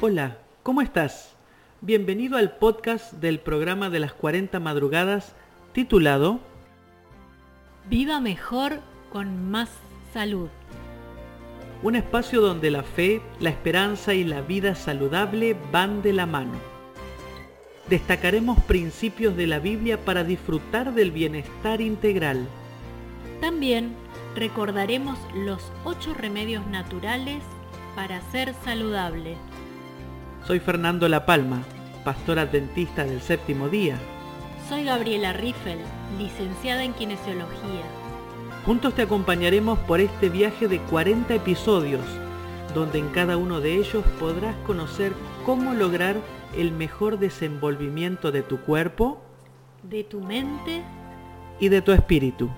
Hola, ¿cómo estás? Bienvenido al podcast del programa de las 40 madrugadas titulado Viva mejor con más salud. Un espacio donde la fe, la esperanza y la vida saludable van de la mano. Destacaremos principios de la Biblia para disfrutar del bienestar integral. También recordaremos los ocho remedios naturales para ser saludable. Soy Fernando La Palma, pastor adventista del séptimo día. Soy Gabriela Riffel, licenciada en kinesiología. Juntos te acompañaremos por este viaje de 40 episodios, donde en cada uno de ellos podrás conocer cómo lograr el mejor desenvolvimiento de tu cuerpo, de tu mente y de tu espíritu.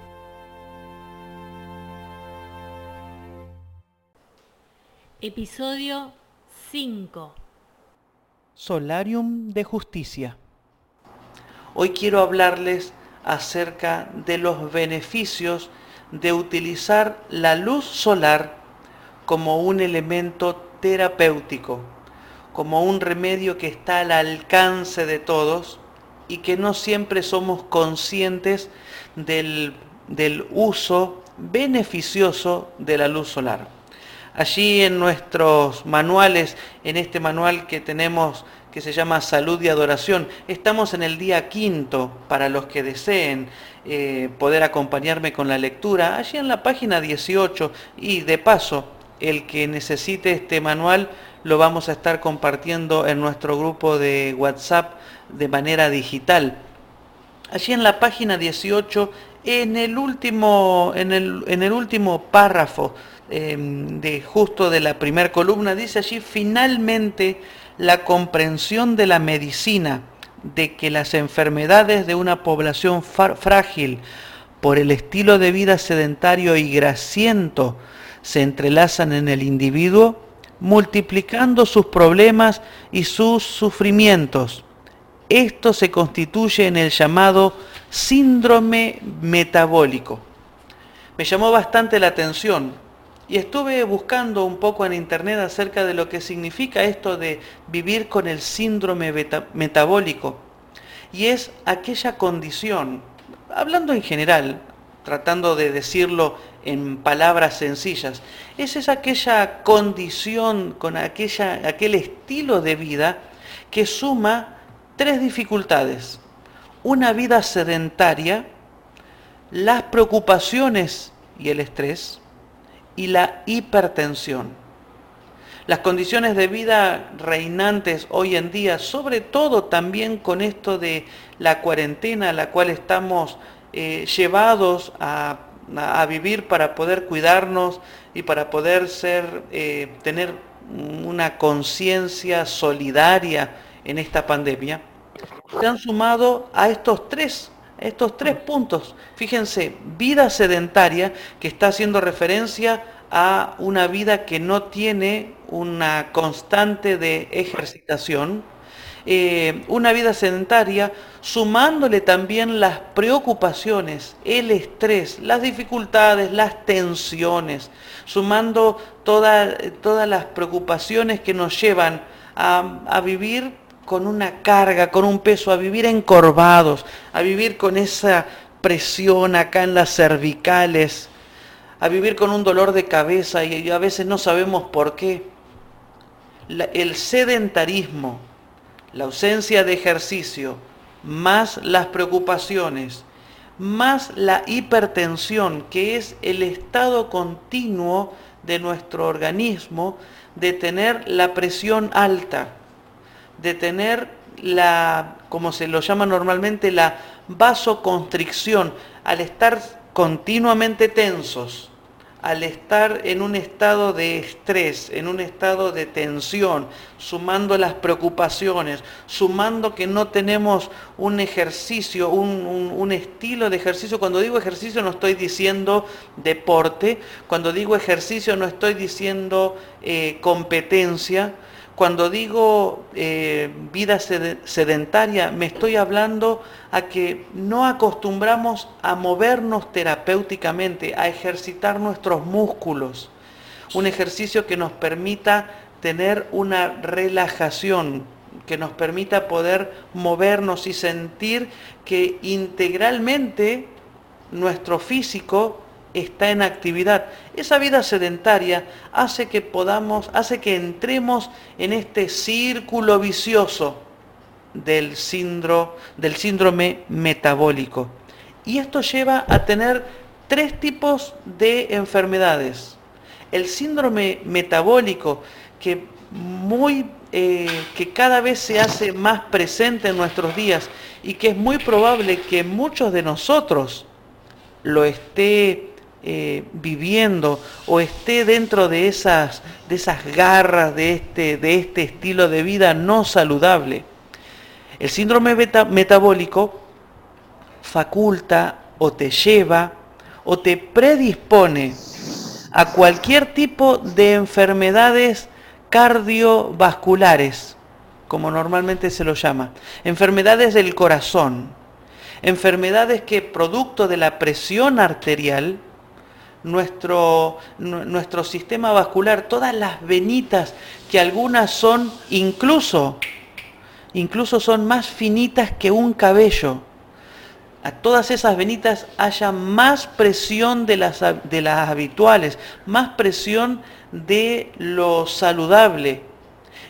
Episodio 5 Solarium de Justicia. Hoy quiero hablarles acerca de los beneficios de utilizar la luz solar como un elemento terapéutico, como un remedio que está al alcance de todos y que no siempre somos conscientes del, del uso beneficioso de la luz solar. Allí en nuestros manuales, en este manual que tenemos que se llama Salud y Adoración, estamos en el día quinto para los que deseen eh, poder acompañarme con la lectura, allí en la página 18 y de paso, el que necesite este manual lo vamos a estar compartiendo en nuestro grupo de WhatsApp de manera digital. Allí en la página 18, en el último, en el, en el último párrafo Em, de justo de la primera columna, dice allí, finalmente la comprensión de la medicina de que las enfermedades de una población frágil por el estilo de vida sedentario y grasiento se entrelazan en el individuo, multiplicando sus problemas y sus sufrimientos. Esto se constituye en el llamado síndrome metabólico. Me llamó bastante la atención y estuve buscando un poco en internet acerca de lo que significa esto de vivir con el síndrome metabólico. Y es aquella condición, hablando en general, tratando de decirlo en palabras sencillas, es esa aquella condición con aquella, aquel estilo de vida que suma tres dificultades. Una vida sedentaria, las preocupaciones y el estrés, y la hipertensión. Las condiciones de vida reinantes hoy en día, sobre todo también con esto de la cuarentena a la cual estamos eh, llevados a, vivir para poder cuidarnos y para poder ser, eh, tener una conciencia solidaria en esta pandemia, se han sumado a estos tres estos tres puntos. Fíjense, vida sedentaria, que está haciendo referencia a una vida que no tiene una constante de ejercitación, eh, una vida sedentaria, sumándole también las preocupaciones, el estrés, las dificultades, las tensiones, sumando todas las preocupaciones que nos llevan a, a vivir con una carga, con un peso, a vivir encorvados, a vivir con esa presión acá en las cervicales, a vivir con un dolor de cabeza y a veces no sabemos por qué. el sedentarismo, la ausencia de ejercicio, más las preocupaciones, más la hipertensión, que es el estado continuo de nuestro organismo de tener la presión alta de tener la, como se lo llama normalmente, la vasoconstricción, al estar continuamente tensos, al estar en un estado de estrés, en un estado de tensión, sumando las preocupaciones, sumando que no tenemos un ejercicio, un, estilo de ejercicio. Cuando digo ejercicio no estoy diciendo deporte, cuando digo ejercicio no estoy diciendo eh, competencia, cuando digo eh, vida sedentaria, me estoy hablando a que no acostumbramos a movernos terapéuticamente, a ejercitar nuestros músculos. Un ejercicio que nos permita tener una relajación que nos permita poder movernos y sentir que integralmente nuestro físico está en actividad. Esa vida sedentaria hace que podamos, hace que entremos en este círculo vicioso del síndrome, del síndrome metabólico. Y esto lleva a tener tres tipos de enfermedades. El síndrome metabólico, que, muy, eh, que cada vez se hace más presente en nuestros días y que es muy probable que muchos de nosotros lo esté eh, viviendo o esté dentro de esas, de esas garras de este, de este estilo de vida no saludable. El síndrome metabólico faculta o te lleva o te predispone a cualquier tipo de enfermedades cardiovasculares, como normalmente se lo llama, enfermedades del corazón, enfermedades que producto de la presión arterial nuestro, nuestro sistema vascular, todas las venitas, que algunas son incluso, incluso son más finitas que un cabello. A todas esas venitas haya más presión de las, de las habituales, más presión de lo saludable.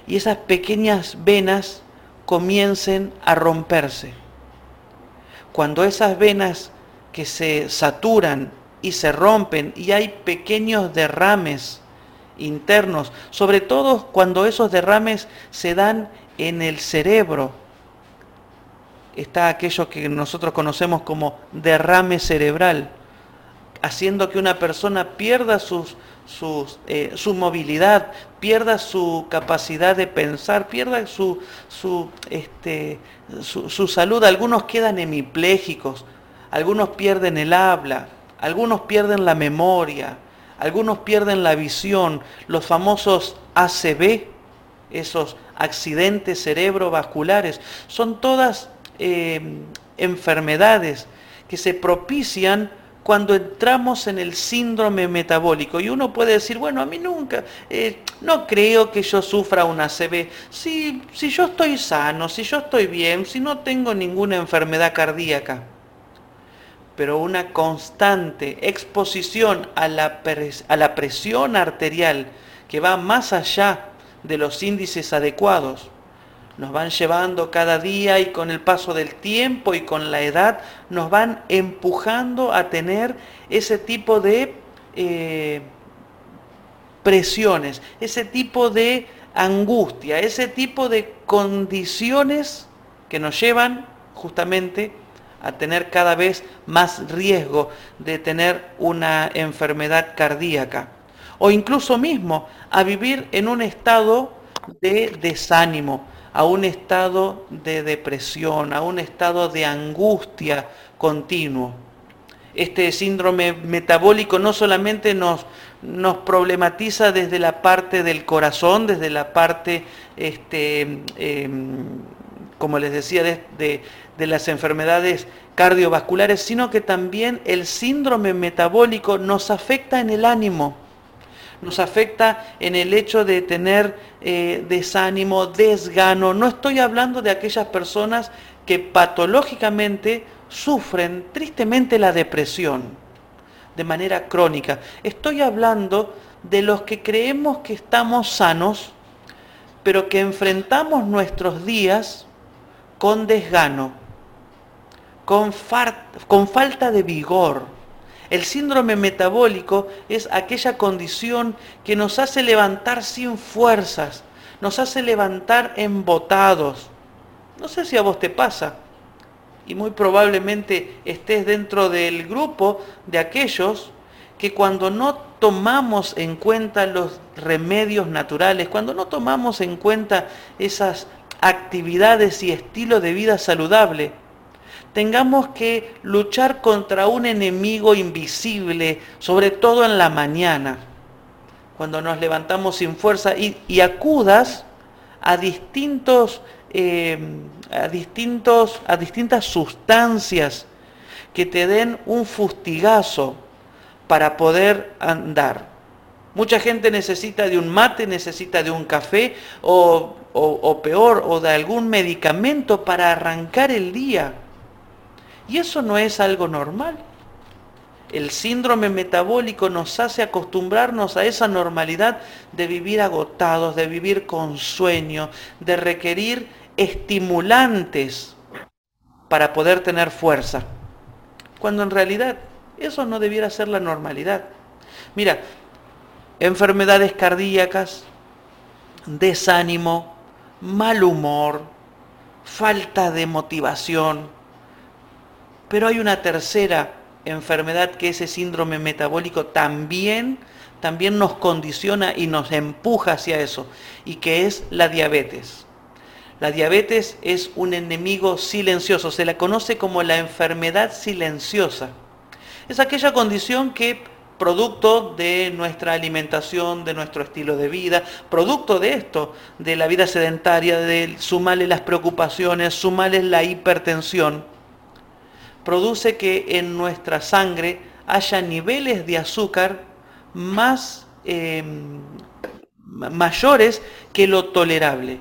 Y esas pequeñas venas comiencen a romperse. Cuando esas venas que se saturan y se rompen y hay pequeños derrames internos, sobre todo cuando esos derrames se dan en el cerebro. Está aquello que nosotros conocemos como derrame cerebral, haciendo que una persona pierda eh, su movilidad, pierda su capacidad de pensar, pierda su, su, este, su salud. Algunos quedan hemipléjicos, algunos pierden el habla, algunos pierden la memoria, algunos pierden la visión, los famosos ACV, esos accidentes cerebrovasculares, son todas eh, enfermedades que se propician cuando entramos en el síndrome metabólico. Y uno puede decir, bueno, a mí nunca, eh, no creo que yo sufra un ACV. Si, si yo estoy sano, si yo estoy bien, si no tengo ninguna enfermedad cardíaca pero una constante exposición a la, a la presión arterial que va más allá de los índices adecuados, nos van llevando cada día y con el paso del tiempo y con la edad nos van empujando a tener ese tipo de eh, presiones, ese tipo de angustia, ese tipo de condiciones que nos llevan justamente a tener cada vez más riesgo de tener una enfermedad cardíaca o incluso mismo a vivir en un estado de desánimo, a un estado de depresión, a un estado de angustia continuo. Este síndrome metabólico no solamente nos, nos problematiza desde la parte del corazón, desde la parte, este, em, como les decía, de, las enfermedades cardiovasculares, sino que también el síndrome metabólico nos afecta en el ánimo, nos afecta en el hecho de tener eh, desánimo, desgano. No estoy hablando de aquellas personas que patológicamente sufren tristemente la depresión de manera crónica. Estoy hablando de los que creemos que estamos sanos, pero que enfrentamos nuestros días con desgano, con, falta de vigor. El síndrome metabólico es aquella condición que nos hace levantar sin fuerzas, nos hace levantar embotados. No sé si a vos te pasa, y muy probablemente estés dentro del grupo de aquellos que cuando no tomamos en cuenta los remedios naturales, cuando no tomamos en cuenta esas actividades y estilo de vida saludable, tengamos que luchar contra un enemigo invisible, sobre todo en la mañana, cuando nos levantamos sin fuerza y, acudas a distintos, eh, a distintos, a distintas sustancias que te den un fustigazo para poder andar. Mucha gente necesita de un mate, necesita de un café o, o, peor, o de algún medicamento para arrancar el día. Y eso no es algo normal. El síndrome metabólico nos hace acostumbrarnos a esa normalidad de vivir agotados, de vivir con sueño, de requerir estimulantes para poder tener fuerza. Cuando en realidad eso no debiera ser la normalidad. Mira, enfermedades cardíacas, desánimo, mal humor, falta de motivación. Pero hay una tercera enfermedad que ese síndrome metabólico también, también nos condiciona y nos empuja hacia eso, y que es la diabetes. La diabetes es un enemigo silencioso, se la conoce como la enfermedad silenciosa. Es aquella condición que producto de nuestra alimentación, de nuestro estilo de vida, producto de esto, de la vida sedentaria, de sumarle las preocupaciones, sumarle la hipertensión, produce que en nuestra sangre haya niveles de azúcar más em, mayores que lo tolerable.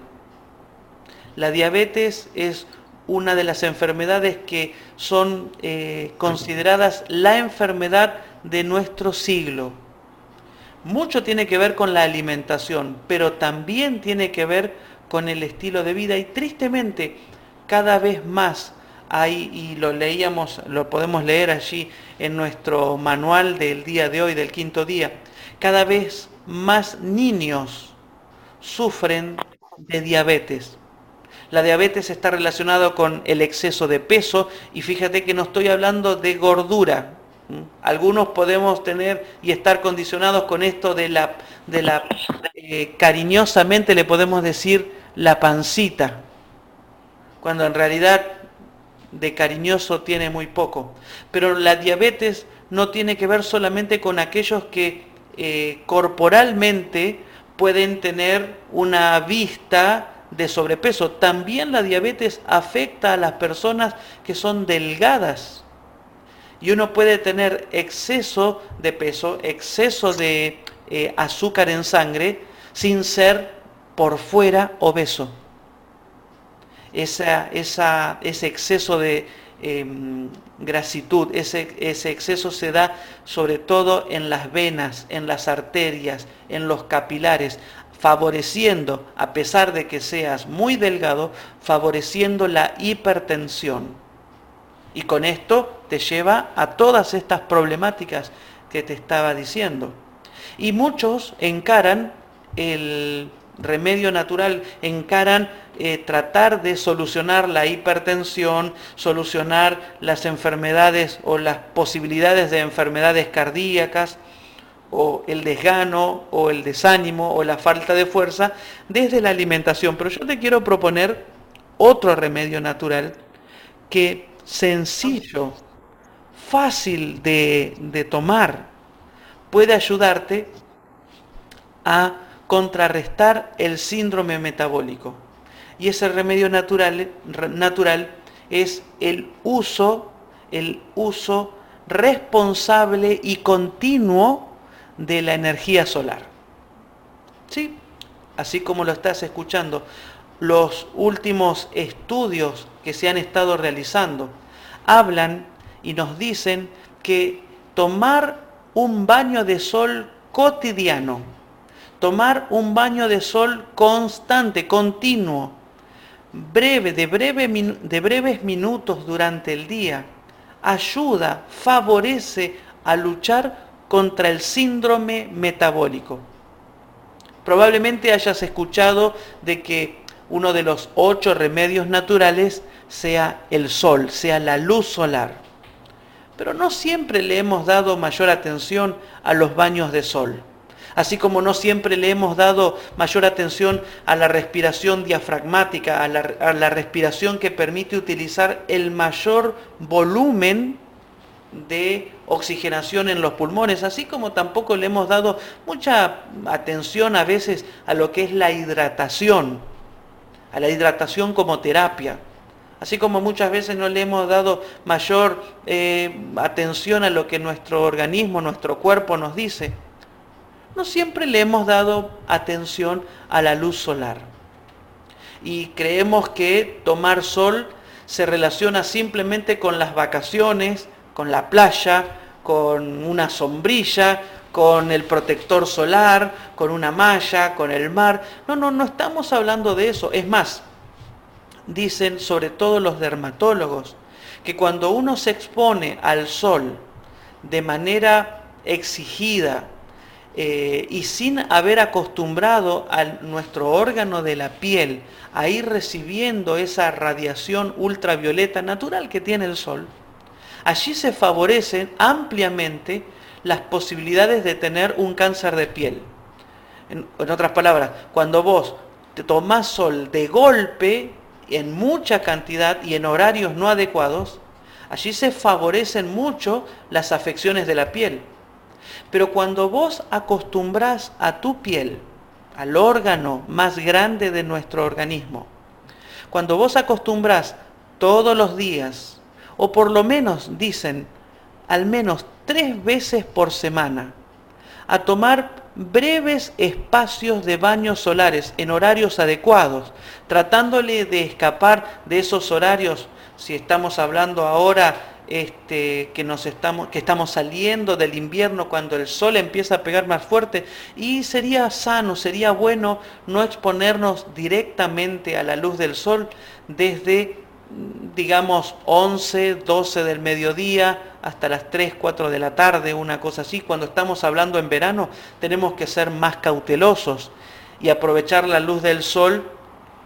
La diabetes es una de las enfermedades que son eh, consideradas la enfermedad de nuestro siglo. Mucho tiene que ver con la alimentación, pero también tiene que ver con el estilo de vida y tristemente cada vez más hay, y lo leíamos, lo podemos leer allí en nuestro manual del día de hoy, del quinto día, cada vez más niños sufren de diabetes. La diabetes está relacionada con el exceso de peso y fíjate que no estoy hablando de gordura, algunos podemos tener y estar condicionados con esto de la, de la eh, cariñosamente le podemos decir la pancita, cuando en realidad de cariñoso tiene muy poco. Pero la diabetes no tiene que ver solamente con aquellos que eh, corporalmente pueden tener una vista de sobrepeso. También la diabetes afecta a las personas que son delgadas y uno puede tener exceso de peso, exceso de eh, azúcar en sangre, sin ser por fuera obeso. ese exceso de em, grasitud, ese, ese exceso se da sobre todo en las venas, en las arterias, en los capilares, favoreciendo, a pesar de que seas muy delgado, favoreciendo la hipertensión. Y con esto te lleva a todas estas problemáticas que te estaba diciendo. Y muchos encaran el remedio natural, encaran eh, tratar de solucionar la hipertensión, solucionar las enfermedades o las posibilidades de enfermedades cardíacas, o el desgano, o el desánimo, o la falta de fuerza, desde la alimentación. Pero yo te quiero proponer otro remedio natural que sencillo, fácil de, tomar, puede ayudarte a contrarrestar el síndrome metabólico. Y ese remedio natural, natural es el uso, el uso responsable y continuo de la energía solar. ¿Sí? Así como lo estás escuchando, los últimos estudios que se han estado realizando hablan y nos dicen que tomar un baño de sol cotidiano, tomar un baño de sol constante, continuo, breve, de, de breves minutos durante el día, ayuda, favorece a luchar contra el síndrome metabólico. Probablemente hayas escuchado de que uno de los ocho remedios naturales sea el sol, sea la luz solar. Pero no siempre le hemos dado mayor atención a los baños de sol. Así como no siempre le hemos dado mayor atención a la respiración diafragmática, a la, respiración que permite utilizar el mayor volumen de oxigenación en los pulmones, así como tampoco le hemos dado mucha atención a veces a lo que es la hidratación a la hidratación como terapia. Así como muchas veces no le hemos dado mayor eh, atención a lo que nuestro organismo, nuestro cuerpo nos dice. no siempre le hemos dado atención a la luz solar. Y creemos que tomar sol se relaciona simplemente con las vacaciones, con la playa, con una sombrilla, con el protector solar, con una malla, con el mar. No, no, no estamos hablando de eso. Es más, dicen sobre todo los dermatólogos, que cuando uno se expone al sol de manera exigida eh, y sin haber acostumbrado a nuestro órgano de la piel a ir recibiendo esa radiación ultravioleta natural que tiene el sol, allí se favorecen ampliamente las posibilidades de tener un cáncer de piel. En, otras palabras, cuando vos te tomás sol de golpe, en mucha cantidad y en horarios no adecuados, allí se favorecen mucho las afecciones de la piel. Pero cuando vos acostumbrás a tu piel, al órgano más grande de nuestro organismo, cuando vos acostumbrás todos los días, o por lo menos dicen, al menos tres veces por semana, a tomar breves espacios de baños solares en horarios adecuados, tratándole de escapar de esos horarios, si estamos hablando ahora este, que, nos estamos, que estamos saliendo del invierno cuando el sol empieza a pegar más fuerte, y sería sano, sería bueno no exponernos directamente a la luz del sol desde digamos 11, 12 del mediodía hasta las 3, 4 de la tarde, una cosa así. Cuando estamos hablando en verano tenemos que ser más cautelosos y aprovechar la luz del sol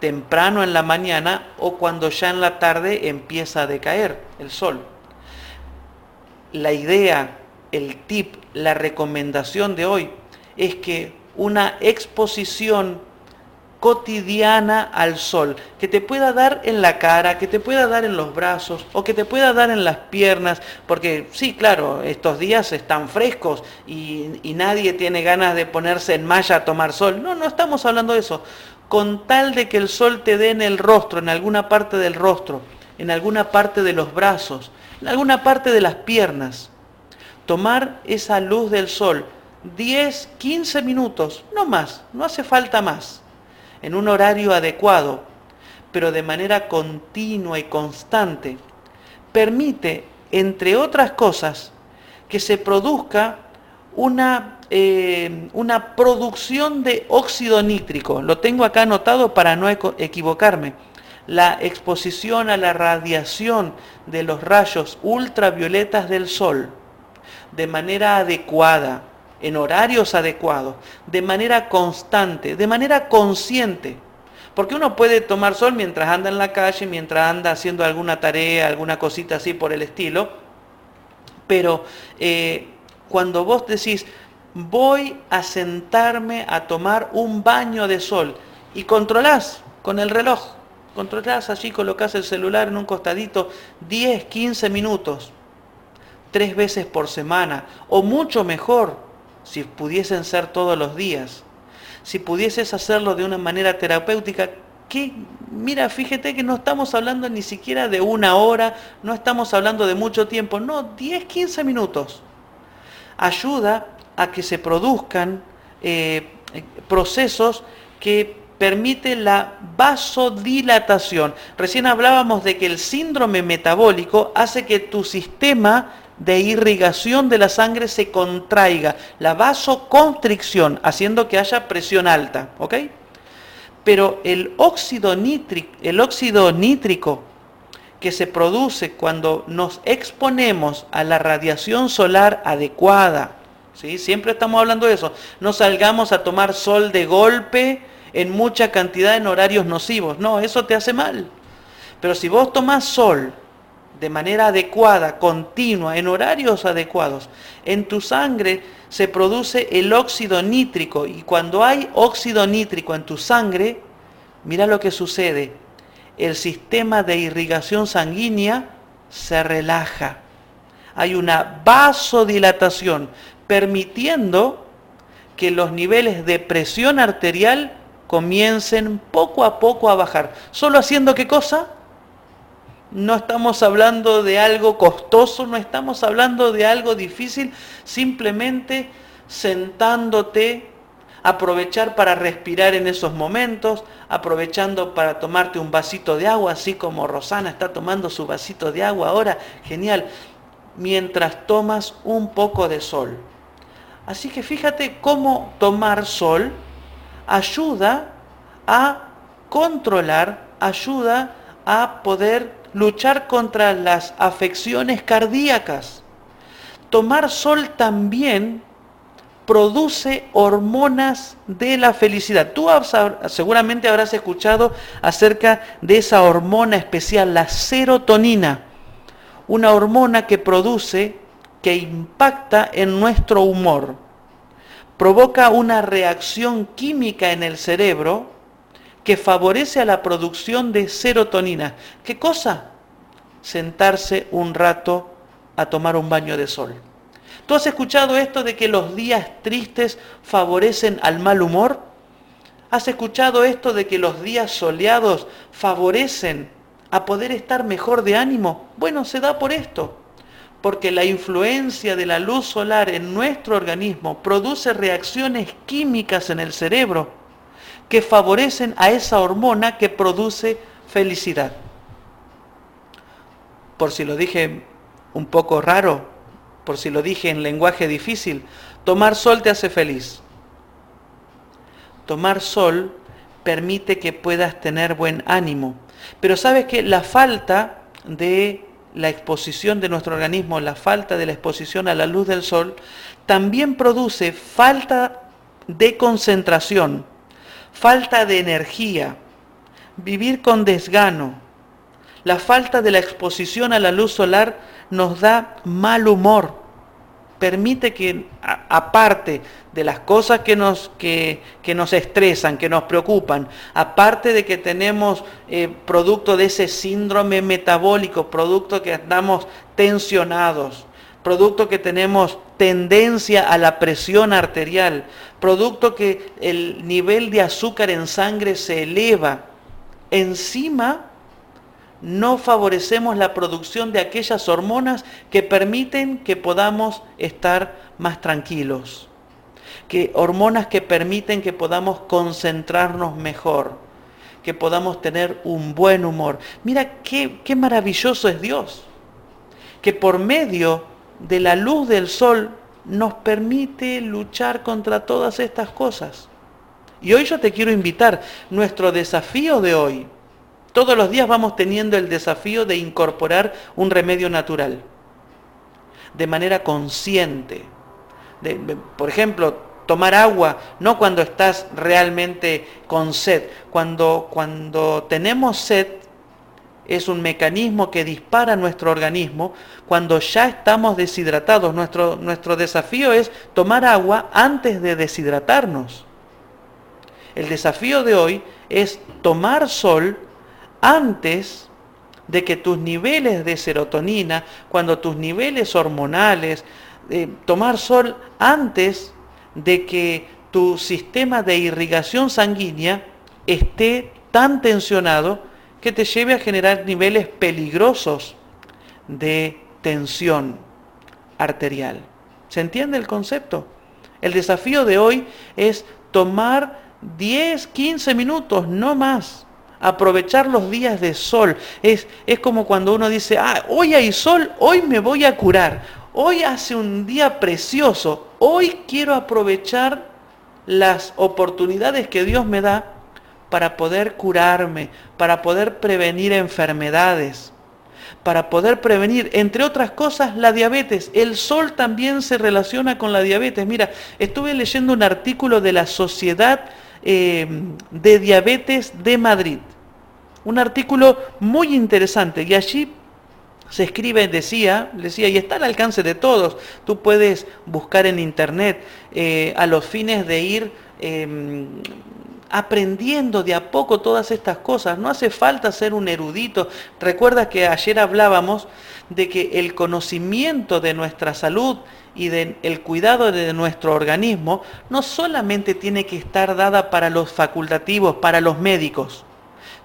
temprano en la mañana o cuando ya en la tarde empieza a decaer el sol. La idea, el tip, la recomendación de hoy es que una exposición cotidiana al sol, que te pueda dar en la cara, que te pueda dar en los brazos o que te pueda dar en las piernas, porque sí, claro, estos días están frescos y, nadie tiene ganas de ponerse en malla a tomar sol. No, no estamos hablando de eso. Con tal de que el sol te dé en el rostro, en alguna parte del rostro, en alguna parte de los brazos, en alguna parte de las piernas. Tomar esa luz del sol 10, 15 minutos, no más, no hace falta más en un horario adecuado, pero de manera continua y constante, permite, entre otras cosas, que se produzca una, eh, una producción de óxido nítrico. Lo tengo acá anotado para no equivocarme. La exposición a la radiación de los rayos ultravioletas del sol de manera adecuada, en horarios adecuados, de manera constante, de manera consciente. Porque uno puede tomar sol mientras anda en la calle, mientras anda haciendo alguna tarea, alguna cosita así por el estilo. Pero eh, cuando vos decís, voy a sentarme a tomar un baño de sol y controlás con el reloj, controlás allí, colocás el celular en un costadito 10, 15 minutos, tres veces por semana, o mucho mejor, si pudiesen ser todos los días, si pudieses hacerlo de una manera terapéutica, que, mira, fíjate que no estamos hablando ni siquiera de una hora, no estamos hablando de mucho tiempo, no, 10, 15 minutos. Ayuda a que se produzcan eh, procesos que permiten la vasodilatación. Recién hablábamos de que el síndrome metabólico hace que tu sistema de irrigación de la sangre se contraiga, la vasoconstricción, haciendo que haya presión alta, ¿ok? Pero el óxido, nítrico, que se produce cuando nos exponemos a la radiación solar adecuada, ¿sí? siempre estamos hablando de eso, no salgamos a tomar sol de golpe en mucha cantidad en horarios nocivos, no, eso te hace mal. Pero si vos tomás sol de manera adecuada, continua, en horarios adecuados, en tu sangre se produce el óxido nítrico y cuando hay óxido nítrico en tu sangre, mira lo que sucede. El sistema de irrigación sanguínea se relaja. Hay una vasodilatación permitiendo que los niveles de presión arterial comiencen poco a poco a bajar. ¿Solo haciendo qué cosa? No estamos hablando de algo costoso, no estamos hablando de algo difícil, simplemente sentándote, aprovechar para respirar en esos momentos, aprovechando para tomarte un vasito de agua, así como Rosana está tomando su vasito de agua ahora, genial, mientras tomas un poco de sol. Así que fíjate cómo tomar sol ayuda a controlar, ayuda a poder luchar contra las afecciones cardíacas. Tomar sol también produce hormonas de la felicidad. Tú seguramente habrás escuchado acerca de esa hormona especial, la serotonina, una hormona que produce, que impacta en nuestro humor, provoca una reacción química en el cerebro que favorece a la producción de serotonina. ¿Qué cosa? Sentarse un rato a tomar un baño de sol. ¿Tú has escuchado esto de que los días tristes favorecen al mal humor? ¿Has escuchado esto de que los días soleados favorecen a poder estar mejor de ánimo? Bueno, se da por esto, porque la influencia de la luz solar en nuestro organismo produce reacciones químicas en el cerebro que favorecen a esa hormona que produce felicidad. Por si lo dije un poco raro, por si lo dije en lenguaje difícil, tomar sol te hace feliz. Tomar sol permite que puedas tener buen ánimo. Pero sabes que la falta de la exposición de nuestro organismo, la falta de la exposición a la luz del sol, también produce falta de concentración, falta de energía, vivir con desgano. La falta de la exposición a la luz solar nos da mal humor. Permite que, aparte de las cosas que nos, que, nos estresan, que nos preocupan, aparte de que tenemos eh, producto de ese síndrome metabólico, producto que estamos tensionados, producto que tenemos tendencia a la presión arterial, producto que el nivel de azúcar en sangre se eleva, encima no favorecemos la producción de aquellas hormonas que permiten que podamos estar más tranquilos, que hormonas que permiten que podamos concentrarnos mejor, que podamos tener un buen humor. Mira qué, qué maravilloso es Dios, que por medio de la luz del sol nos permite luchar contra todas estas cosas. Y hoy yo te quiero invitar, nuestro desafío de hoy, todos los días vamos teniendo el desafío de incorporar un remedio natural, de manera consciente. por ejemplo, tomar agua, no cuando estás realmente con sed. Cuando, cuando tenemos sed, es un mecanismo que dispara nuestro organismo cuando ya estamos deshidratados. Nuestro, nuestro desafío es tomar agua antes de deshidratarnos. El desafío de hoy es tomar sol antes de que tus niveles de serotonina, cuando tus niveles hormonales, eh, tomar sol antes de que tu sistema de irrigación sanguínea esté tan tensionado que te lleve a generar niveles peligrosos de tensión arterial. ¿Se entiende el concepto? El desafío de hoy es tomar 10, 15 minutos, no más, aprovechar los días de sol. Es, es como cuando uno dice, ah, hoy hay sol, hoy me voy a curar. Hoy hace un día precioso. Hoy quiero aprovechar las oportunidades que Dios me da para poder curarme, para poder prevenir enfermedades, para poder prevenir, entre otras cosas, la diabetes. El sol también se relaciona con la diabetes. Mira, estuve leyendo un artículo de la Sociedad eh, de Diabetes de Madrid un artículo muy interesante y allí se escribe, decía, decía, y está al alcance de todos. Tú puedes buscar en internet eh, a los fines de ir em, aprendiendo de a poco todas estas cosas. No hace falta ser un erudito. Recuerda que ayer hablábamos de que el conocimiento de nuestra salud y del el cuidado de nuestro organismo no solamente tiene que estar dada para los facultativos, para los médicos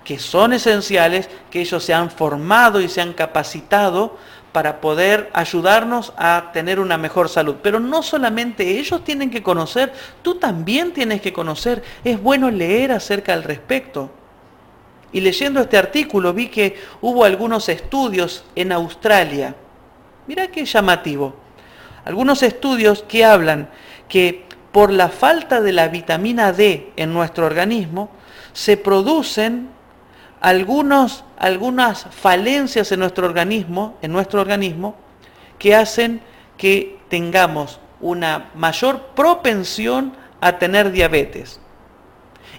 que son esenciales, que ellos se han formado y se han capacitado para poder ayudarnos a tener una mejor salud. Pero no solamente ellos tienen que conocer, tú también tienes que conocer. Es bueno leer acerca al respecto. Y leyendo este artículo vi que hubo algunos estudios en Australia. Mira qué llamativo. Algunos estudios que hablan que por la falta de la vitamina D en nuestro organismo se producen algunos, algunas falencias en nuestro organismo, en nuestro organismo, que hacen que tengamos una mayor propensión a tener diabetes.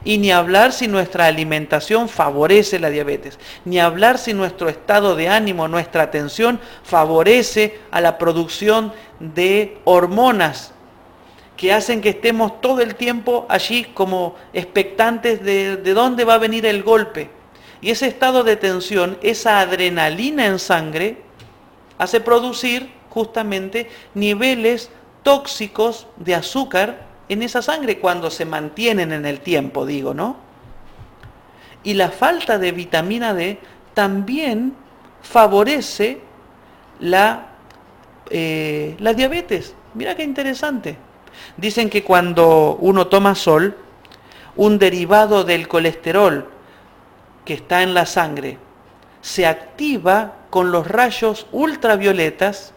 Y ni hablar si nuestra alimentación favorece la diabetes, ni hablar si nuestro estado de ánimo, nuestra atención favorece a la producción de hormonas que hacen que estemos todo el tiempo allí como expectantes de, de dónde va a venir el golpe. Y ese estado de tensión, esa adrenalina en sangre, hace producir justamente niveles tóxicos de azúcar en esa sangre cuando se mantienen en el tiempo, digo, ¿no? Y la falta de vitamina D también favorece la, eh, la diabetes. Mira qué interesante. Dicen que cuando uno toma sol, un derivado del colesterol que está en la sangre se activa con los rayos ultravioletas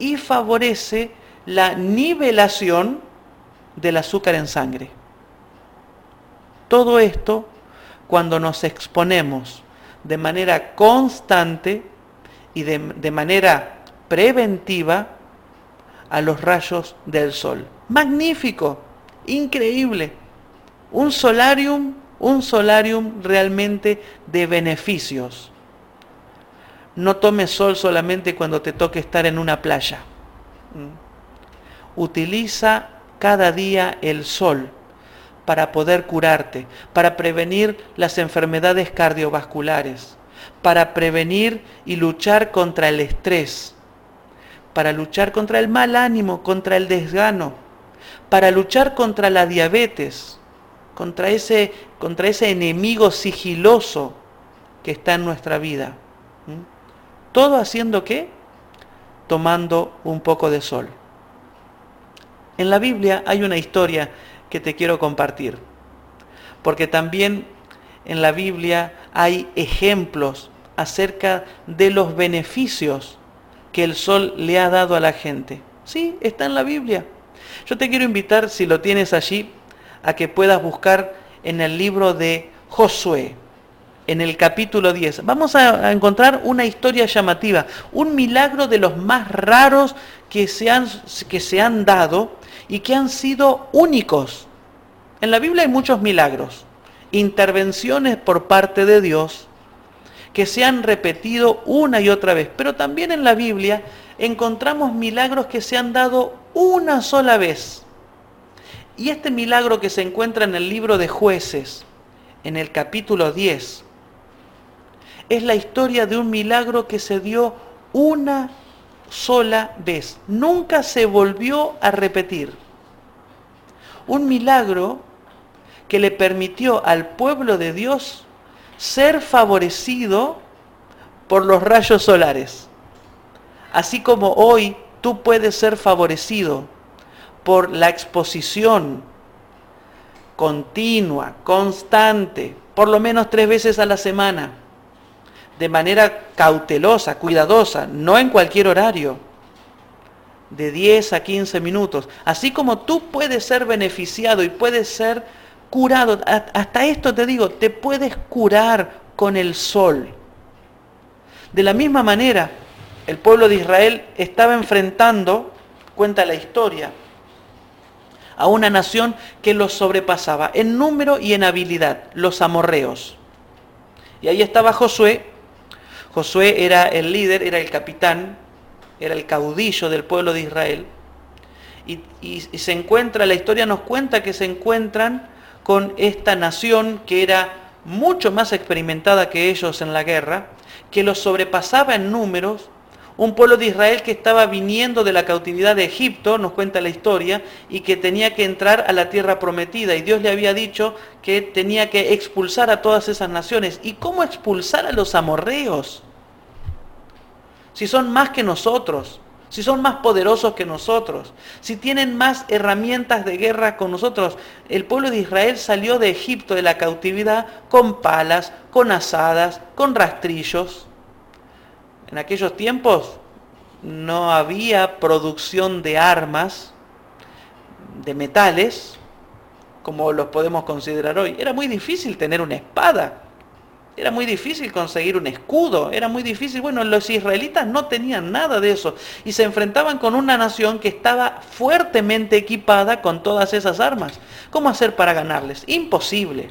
y favorece la nivelación del azúcar en sangre. Todo esto cuando nos exponemos de manera constante y de, de, manera preventiva a los rayos del sol. Magnífico, increíble. Un solarium un solarium realmente de beneficios. No tomes sol solamente cuando te toque estar en una playa. ¿Mm? Utiliza cada día el sol para poder curarte, para prevenir las enfermedades cardiovasculares, para prevenir y luchar contra el estrés, para luchar contra el mal ánimo, contra el desgano, para luchar contra la diabetes, contra ese, contra ese enemigo sigiloso que está en nuestra vida. ¿Todo haciendo qué? Tomando un poco de sol. En la Biblia hay una historia que te quiero compartir, porque también en la Biblia hay ejemplos acerca de los beneficios que el sol le ha dado a la gente. Sí, está en la Biblia. Yo te quiero invitar, si lo tienes allí, a que puedas buscar en el libro de Josué, en el capítulo 10. Vamos a, encontrar una historia llamativa, un milagro de los más raros que se, han, que se han dado y que han sido únicos. En la Biblia hay muchos milagros, intervenciones por parte de Dios que se han repetido una y otra vez, pero también en la Biblia encontramos milagros que se han dado una sola vez y este milagro que se encuentra en el libro de jueces, en el capítulo 10, es la historia de un milagro que se dio una sola vez. Nunca se volvió a repetir. Un milagro que le permitió al pueblo de Dios ser favorecido por los rayos solares. Así como hoy tú puedes ser favorecido por la exposición continua, constante, por lo menos tres veces a la semana, de manera cautelosa, cuidadosa, no en cualquier horario, de 10 a 15 minutos. Así como tú puedes ser beneficiado y puedes ser curado, hasta esto te digo, te puedes curar con el sol. De la misma manera, el pueblo de Israel estaba enfrentando, cuenta la historia, a una nación que los sobrepasaba en número y en habilidad, los amorreos. Y ahí estaba Josué. Josué era el líder, era el capitán, era el caudillo del pueblo de Israel. Y, se encuentra, la historia nos cuenta que se encuentran con esta nación que era mucho más experimentada que ellos en la guerra, que los sobrepasaba en números un pueblo de Israel que estaba viniendo de la cautividad de Egipto, nos cuenta la historia, y que tenía que entrar a la tierra prometida. Y Dios le había dicho que tenía que expulsar a todas esas naciones. ¿Y cómo expulsar a los amorreos? si son más que nosotros, si son más poderosos que nosotros, si tienen más herramientas de guerra con nosotros. El pueblo de Israel salió de Egipto de la cautividad con palas, con asadas, con rastrillos. En aquellos tiempos no había producción de armas, de metales, como los podemos considerar hoy. Era muy difícil tener una espada. Era muy difícil conseguir un escudo, era muy difícil. Bueno, los israelitas no tenían nada de eso y se enfrentaban con una nación que estaba fuertemente equipada con todas esas armas. ¿Cómo hacer para ganarles? Imposible.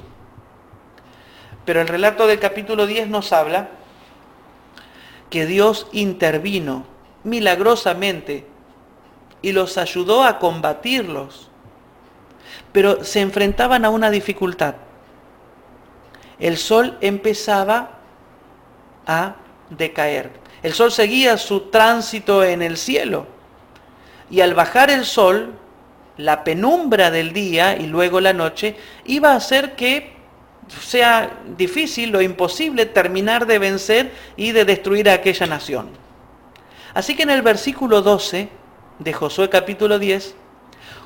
Pero el relato del capítulo 10 nos habla que Dios intervino milagrosamente y los ayudó a combatirlos. Pero se enfrentaban a una dificultad el sol empezaba a decaer. El sol seguía su tránsito en el cielo. Y al bajar el sol, la penumbra del día y luego la noche iba a hacer que sea difícil o imposible terminar de vencer y de destruir a aquella nación. Así que en el versículo 12 de Josué capítulo 10,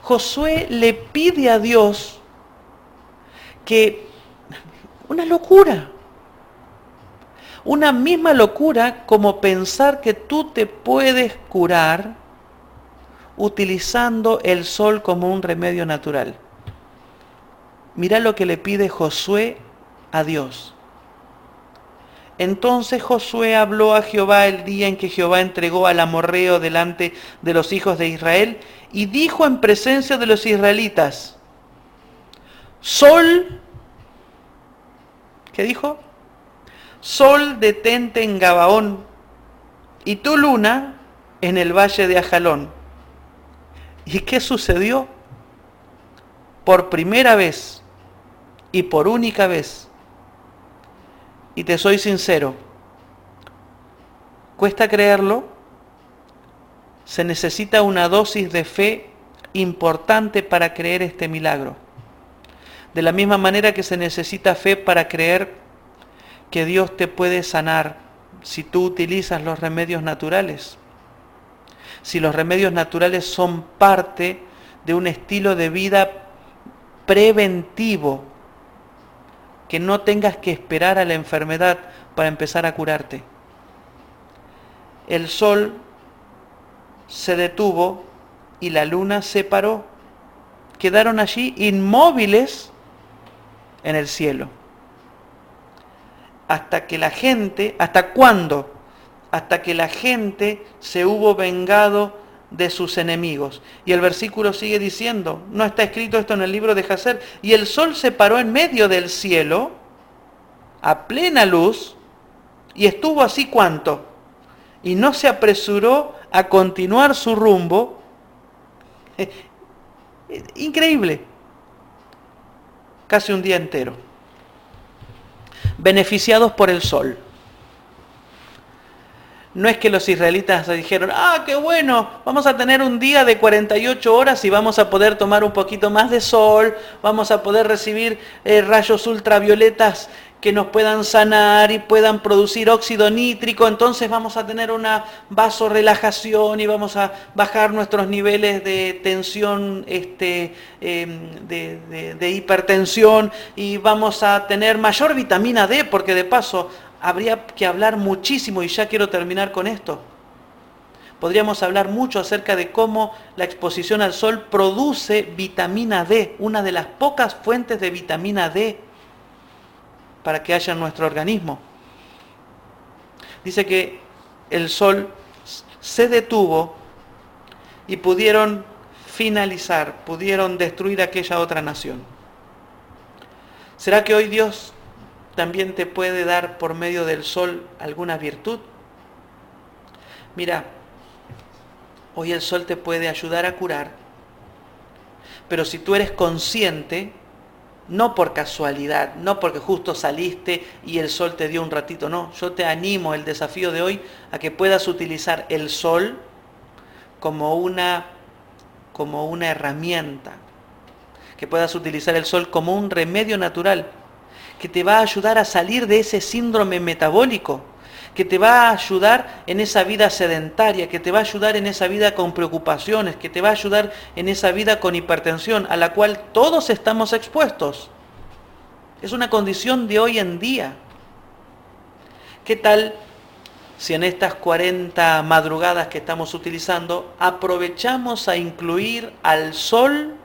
Josué le pide a Dios que una locura. Una misma locura como pensar que tú te puedes curar utilizando el sol como un remedio natural. Mira lo que le pide Josué a Dios. Entonces Josué habló a Jehová el día en que Jehová entregó al amorreo delante de los hijos de Israel y dijo en presencia de los israelitas, Sol, ¿Qué dijo? Sol detente en Gabaón y tu luna en el valle de Ajalón. ¿Y qué sucedió? Por primera vez y por única vez, y te soy sincero, cuesta creerlo, se necesita una dosis de fe importante para creer este milagro. De la misma manera que se necesita fe para creer que Dios te puede sanar si tú utilizas los remedios naturales. Si los remedios naturales son parte de un estilo de vida preventivo, que no tengas que esperar a la enfermedad para empezar a curarte. El sol se detuvo y la luna se paró. Quedaron allí inmóviles en el cielo. Hasta que la gente, ¿hasta cuándo? Hasta que la gente se hubo vengado de sus enemigos. Y el versículo sigue diciendo, no está escrito esto en el libro de Jacer, y el sol se paró en medio del cielo, a plena luz, y estuvo así cuánto, y no se apresuró a continuar su rumbo. Increíble casi un día entero, beneficiados por el sol. No es que los israelitas dijeron, ah, qué bueno, vamos a tener un día de 48 horas y vamos a poder tomar un poquito más de sol, vamos a poder recibir eh, rayos ultravioletas que nos puedan sanar y puedan producir óxido nítrico, entonces vamos a tener una vasorelajación y vamos a bajar nuestros niveles de tensión, este, em, de hipertensión y vamos a tener mayor vitamina D, porque de paso habría que hablar muchísimo y ya quiero terminar con esto. Podríamos hablar mucho acerca de cómo la exposición al sol produce vitamina D, una de las pocas fuentes de vitamina D para que haya en nuestro organismo. Dice que el sol se detuvo y pudieron finalizar, pudieron destruir aquella otra nación. ¿Será que hoy Dios también te puede dar por medio del sol alguna virtud? Mira, hoy el sol te puede ayudar a curar, pero si tú eres consciente no por casualidad, no porque justo saliste y el sol te dio un ratito, no. Yo te animo el desafío de hoy a que puedas utilizar el sol como una, como una herramienta, que puedas utilizar el sol como un remedio natural, que te va a ayudar a salir de ese síndrome metabólico, que te va a ayudar en esa vida sedentaria, que te va a ayudar en esa vida con preocupaciones, que te va a ayudar en esa vida con hipertensión, a la cual todos estamos expuestos. Es una condición de hoy en día. ¿Qué tal si en estas 40 madrugadas que estamos utilizando aprovechamos a incluir al sol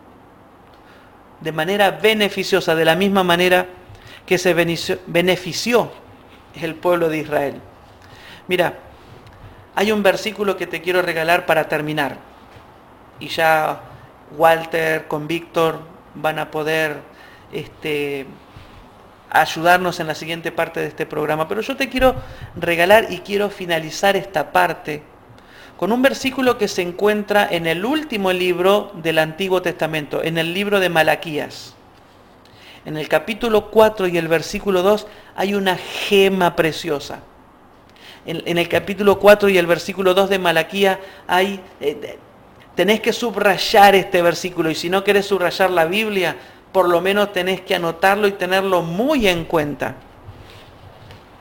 de manera beneficiosa, de la misma manera que se benefició el pueblo de Israel? Mira, hay un versículo que te quiero regalar para terminar. Y ya Walter con Víctor van a poder este, ayudarnos en la siguiente parte de este programa. Pero yo te quiero regalar y quiero finalizar esta parte con un versículo que se encuentra en el último libro del Antiguo Testamento, en el libro de Malaquías. En el capítulo 4 y el versículo 2 hay una gema preciosa. En, el capítulo 4 y el versículo 2 de Malaquías hay... Eh, tenés que subrayar este versículo y si no querés subrayar la Biblia, por lo menos tenés que anotarlo y tenerlo muy en cuenta.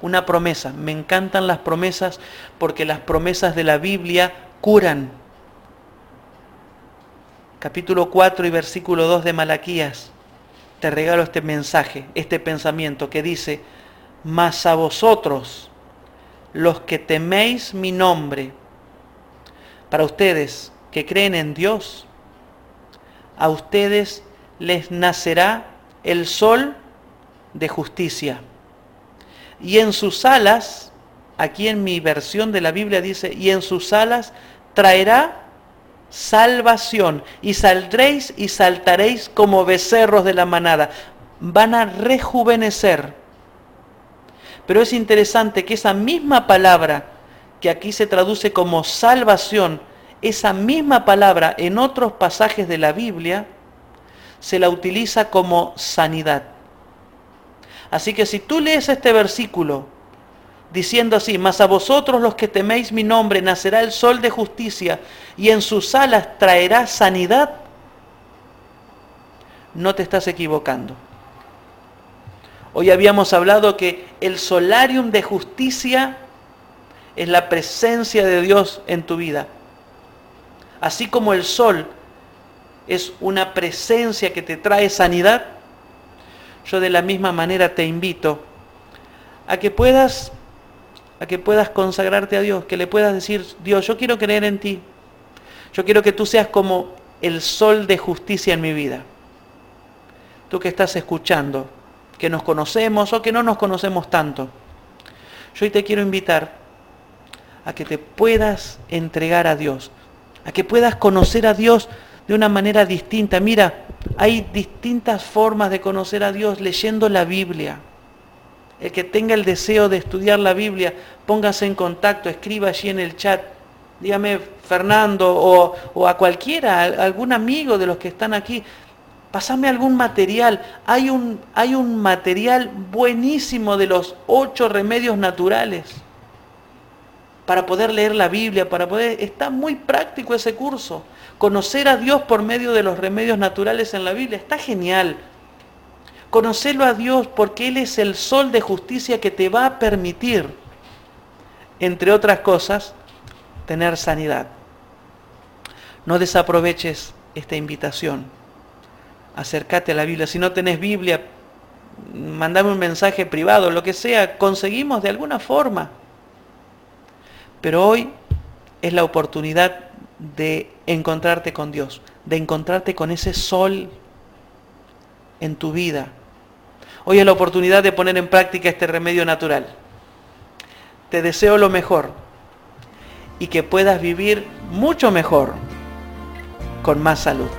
Una promesa. Me encantan las promesas porque las promesas de la Biblia curan. Capítulo 4 y versículo 2 de Malaquías. Te regalo este mensaje, este pensamiento que dice, mas a vosotros, los que teméis mi nombre, para ustedes que creen en Dios, a ustedes les nacerá el sol de justicia. Y en sus alas, aquí en mi versión de la Biblia dice, y en sus alas traerá salvación, y saldréis y saltaréis como becerros de la manada. Van a rejuvenecer. Pero es interesante que esa misma palabra, que aquí se traduce como salvación, esa misma palabra en otros pasajes de la Biblia, se la utiliza como sanidad. Así que si tú lees este versículo diciendo así, mas a vosotros los que teméis mi nombre nacerá el sol de justicia y en sus alas traerá sanidad, no te estás equivocando. Hoy habíamos hablado que el solarium de justicia es la presencia de Dios en tu vida. Así como el sol es una presencia que te trae sanidad, yo de la misma manera te invito a que puedas a que puedas consagrarte a Dios, que le puedas decir, Dios, yo quiero creer en ti. Yo quiero que tú seas como el sol de justicia en mi vida. Tú que estás escuchando, que nos conocemos o que no nos conocemos tanto. Yo hoy te quiero invitar a que te puedas entregar a Dios, a que puedas conocer a Dios de una manera distinta. Mira, hay distintas formas de conocer a Dios leyendo la Biblia. El que tenga el deseo de estudiar la Biblia, póngase en contacto, escriba allí en el chat. Dígame, Fernando, o, a cualquiera, a algún amigo de los que están aquí, pasame algún material. Hay un, hay un material buenísimo de los ocho remedios naturales para poder leer la Biblia, para poder... Está muy práctico ese curso. Conocer a Dios por medio de los remedios naturales en la Biblia está genial. Conocerlo a Dios porque Él es el sol de justicia que te va a permitir, entre otras cosas, tener sanidad. No desaproveches esta invitación. Acércate a la Biblia. Si no tenés Biblia, mandame un mensaje privado, lo que sea, conseguimos de alguna forma. Pero hoy es la oportunidad de encontrarte con Dios, de encontrarte con ese sol en tu vida. Hoy es la oportunidad de poner en práctica este remedio natural. Te deseo lo mejor y que puedas vivir mucho mejor con más salud.